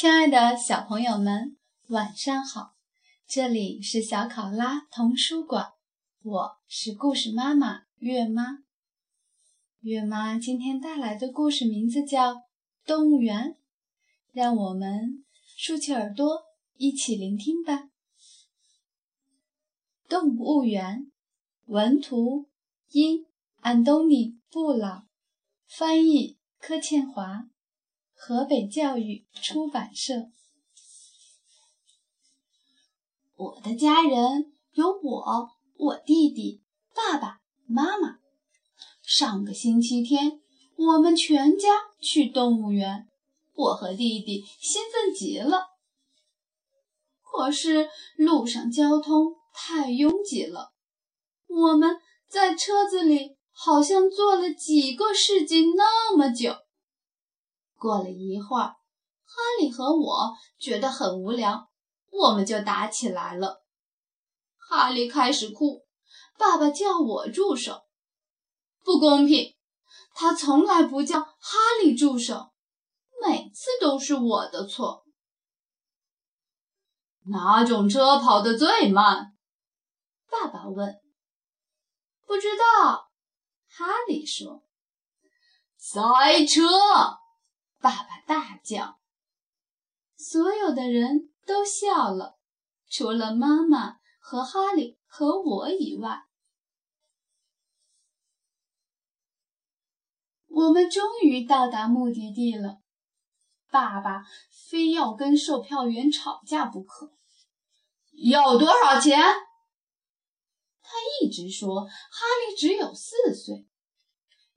亲爱的小朋友们，晚上好！这里是小考拉童书馆，我是故事妈妈月妈。月妈今天带来的故事名字叫《动物园》，让我们竖起耳朵一起聆听吧。动物园，文图因安东尼·布朗，翻译柯倩华。河北教育出版社。我的家人有我、我弟弟、爸爸妈妈。上个星期天，我们全家去动物园，我和弟弟兴奋极了。可是路上交通太拥挤了，我们在车子里好像坐了几个世纪那么久。过了一会儿，哈利和我觉得很无聊，我们就打起来了。哈利开始哭，爸爸叫我住手。不公平，他从来不叫哈利住手，每次都是我的错。哪种车跑得最慢？爸爸问。不知道，哈利说。赛车。爸爸大叫，所有的人都笑了，除了妈妈和哈利和我以外。我们终于到达目的地了。爸爸非要跟售票员吵架不可。要多少钱？他一直说哈利只有四岁，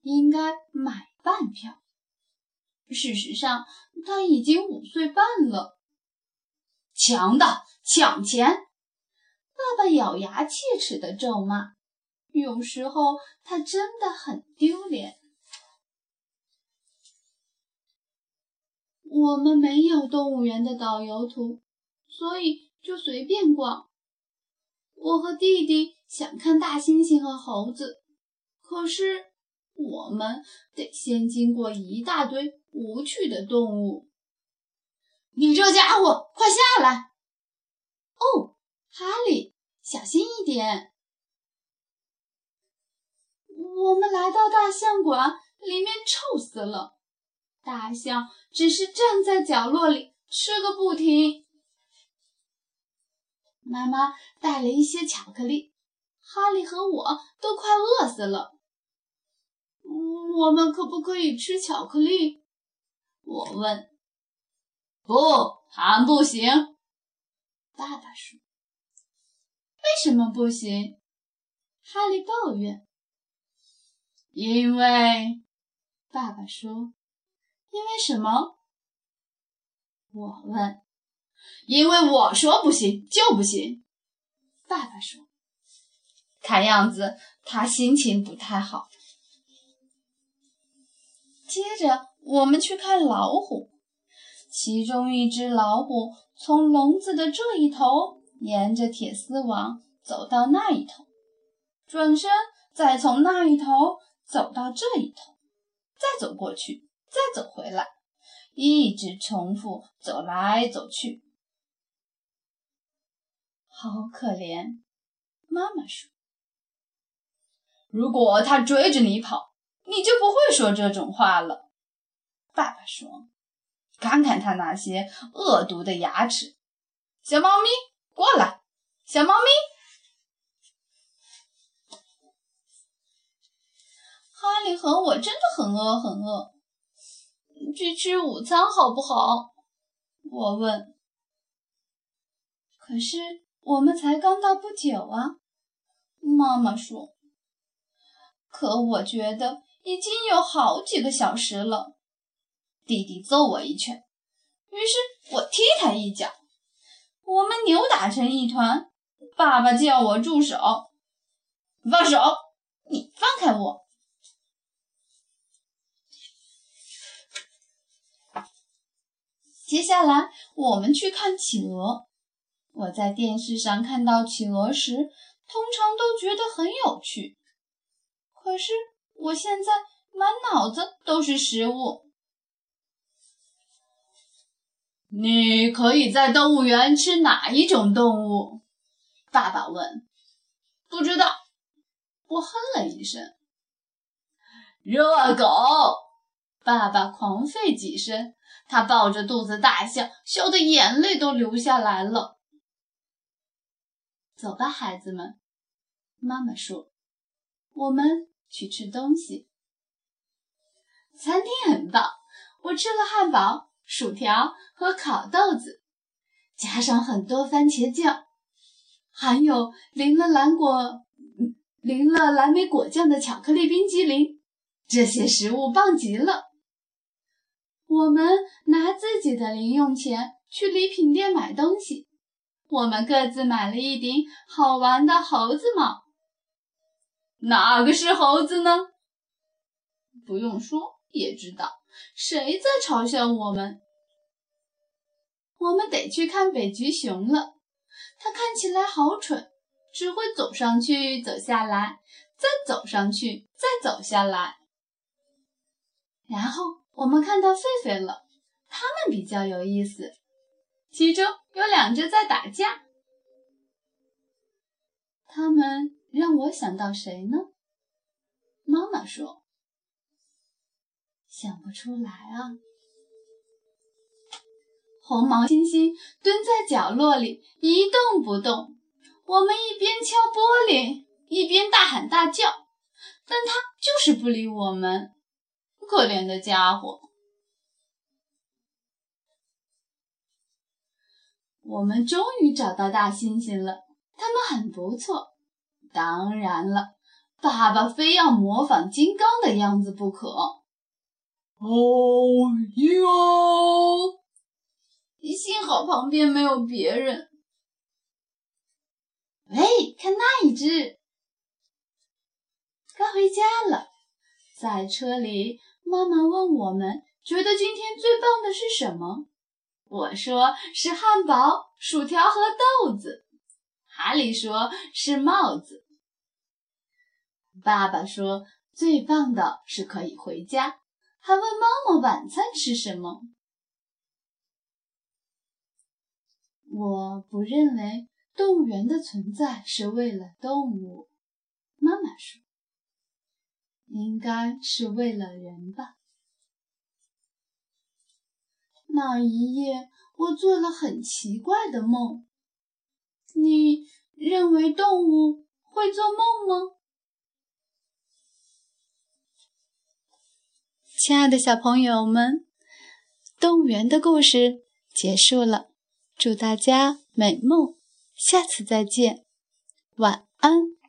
应该买半票。事实上，他已经五岁半了。强盗抢钱！爸爸咬牙切齿的咒骂。有时候他真的很丢脸。我们没有动物园的导游图，所以就随便逛。我和弟弟想看大猩猩和猴子，可是我们得先经过一大堆。无趣的动物，你这家伙，快下来！哦，哈利，小心一点。我们来到大象馆，里面臭死了。大象只是站在角落里吃个不停。妈妈带了一些巧克力，哈利和我都快饿死了。我们可不可以吃巧克力？我问：“不，还不行。”爸爸说：“为什么不行？”哈利抱怨：“因为……”爸爸说：“因为什么？”我问：“因为我说不行就不行。”爸爸说：“看样子他心情不太好。”接着。我们去看老虎，其中一只老虎从笼子的这一头沿着铁丝网走到那一头，转身再从那一头走到这一头，再走过去，再走回来，一直重复走来走去。好可怜，妈妈说：“如果他追着你跑，你就不会说这种话了。”爸爸说：“看看他那些恶毒的牙齿。”小猫咪，过来！小猫咪，哈利和我真的很饿，很饿。去吃午餐好不好？我问。可是我们才刚到不久啊，妈妈说。可我觉得已经有好几个小时了。弟弟揍我一拳，于是我踢他一脚，我们扭打成一团。爸爸叫我住手，放手！你放开我！接下来我们去看企鹅。我在电视上看到企鹅时，通常都觉得很有趣。可是我现在满脑子都是食物。你可以在动物园吃哪一种动物？爸爸问。不知道。我哼了一声。热狗！爸爸狂吠几声，他抱着肚子大笑，笑得眼泪都流下来了。走吧，孩子们，妈妈说：“我们去吃东西。”餐厅很棒，我吃了汉堡、薯条和烤豆子，加上很多番茄酱，还有淋了蓝果、淋了蓝莓果酱的巧克力冰激凌。这些食物棒极了。我们拿自己的零用钱去礼品店买东西。我们各自买了一顶好玩的猴子帽。哪个是猴子呢？不用说也知道，谁在嘲笑我们？我们得去看北极熊了。它看起来好蠢，只会走上去，走下来，再走上去，再走下来。然后我们看到狒狒了，它们比较有意思。其中有两只在打架，他们让我想到谁呢？妈妈说：“想不出来啊。”红毛猩猩蹲在角落里一动不动，我们一边敲玻璃一边大喊大叫，但它就是不理我们。可怜的家伙。我们终于找到大猩猩了，他们很不错。当然了，爸爸非要模仿金刚的样子不可。哦哟！幸好旁边没有别人。喂，看那一只！该回家了，在车里，妈妈问我们觉得今天最棒的是什么。我说是汉堡、薯条和豆子，哈利说是帽子。爸爸说最棒的是可以回家，还问妈妈晚餐吃什么。我不认为动物园的存在是为了动物，妈妈说，应该是为了人吧。那一夜，我做了很奇怪的梦。你认为动物会做梦吗？亲爱的小朋友们，动物园的故事结束了，祝大家美梦，下次再见，晚安。